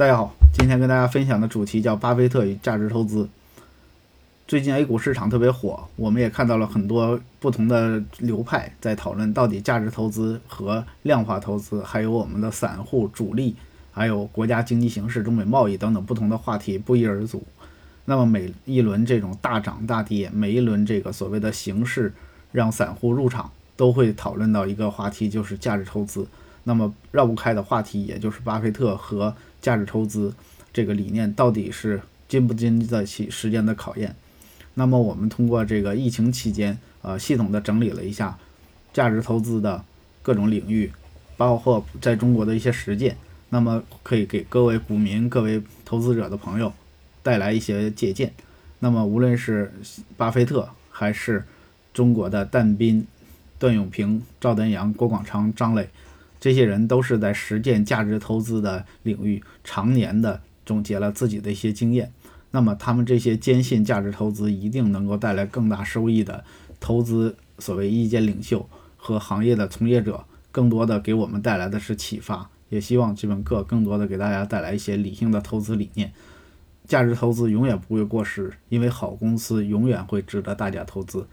大家好，今天跟大家分享的主题叫巴菲特与价值投资。最近 A 股市场特别火，我们也看到了很多不同的流派在讨论到底价值投资和量化投资，还有我们的散户主力，还有国家经济形势、中美贸易等等不同的话题不一而足。那么每一轮这种大涨大跌，每一轮这个所谓的形势让散户入场，都会讨论到一个话题，就是价值投资。那么绕不开的话题，也就是巴菲特和价值投资这个理念到底是经不经得起时间的考验？那么我们通过这个疫情期间，呃，系统的整理了一下价值投资的各种领域，包括在中国的一些实践，那么可以给各位股民、各位投资者的朋友带来一些借鉴。那么无论是巴菲特，还是中国的但斌、段永平、赵丹阳、郭广昌、张磊，这些人都是在实践价值投资的领域，常年的总结了自己的一些经验。那么，他们这些坚信价值投资一定能够带来更大收益的投资，所谓意见领袖和行业的从业者，更多的给我们带来的是启发。也希望这本课更多的给大家带来一些理性的投资理念。价值投资永远不会过时，因为好公司永远会值得大家投资。